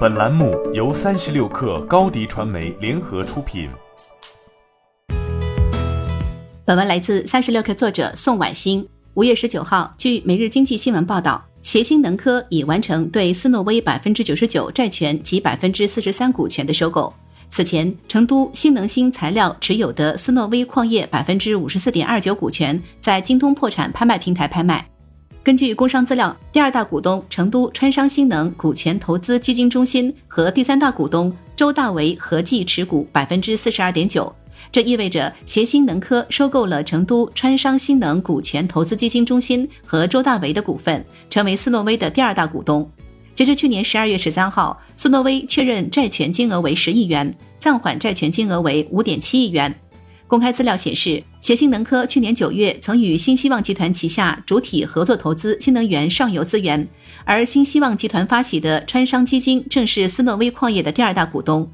本栏目由三十六氪高低传媒联合出品。本文来自三十六氪作者宋婉欣。五月十九号，据《每日经济新闻》报道，协鑫能科已完成对斯诺威百分之九十九债权及百分之四十三股权的收购。此前，成都新能新材料持有的斯诺威矿业百分之五十四点二九股权在京东破产拍卖平台拍卖。根据工商资料，第二大股东成都川商新能股权投资基金中心和第三大股东周大为合计持股百分之四十二点九，这意味着协鑫能科收购了成都川商新能股权投资基金中心和周大为的股份，成为斯诺威的第二大股东。截至去年十二月十三号，斯诺威确认债权金额为十亿元，暂缓债权金额为五点七亿元。公开资料显示，协鑫能科去年九月曾与新希望集团旗下主体合作投资新能源上游资源，而新希望集团发起的川商基金正是斯诺威矿业的第二大股东。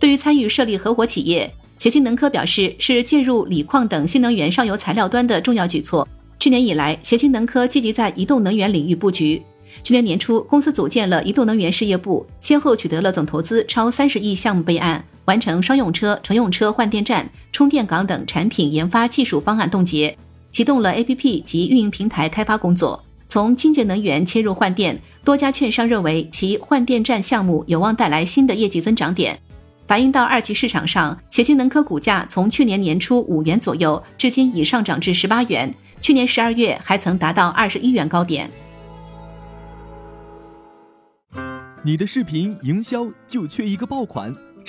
对于参与设立合伙企业，协鑫能科表示是介入锂矿等新能源上游材料端的重要举措。去年以来，协鑫能科积极在移动能源领域布局。去年年初，公司组建了移动能源事业部，先后取得了总投资超三十亿项目备案。完成商用车、乘用车换电站、充电港等产品研发技术方案冻结，启动了 APP 及运营平台开发工作。从清洁能源切入换电，多家券商认为其换电站项目有望带来新的业绩增长点。反映到二级市场上，协鑫能科股价从去年年初五元左右，至今已上涨至十八元，去年十二月还曾达到二十一元高点。你的视频营销就缺一个爆款。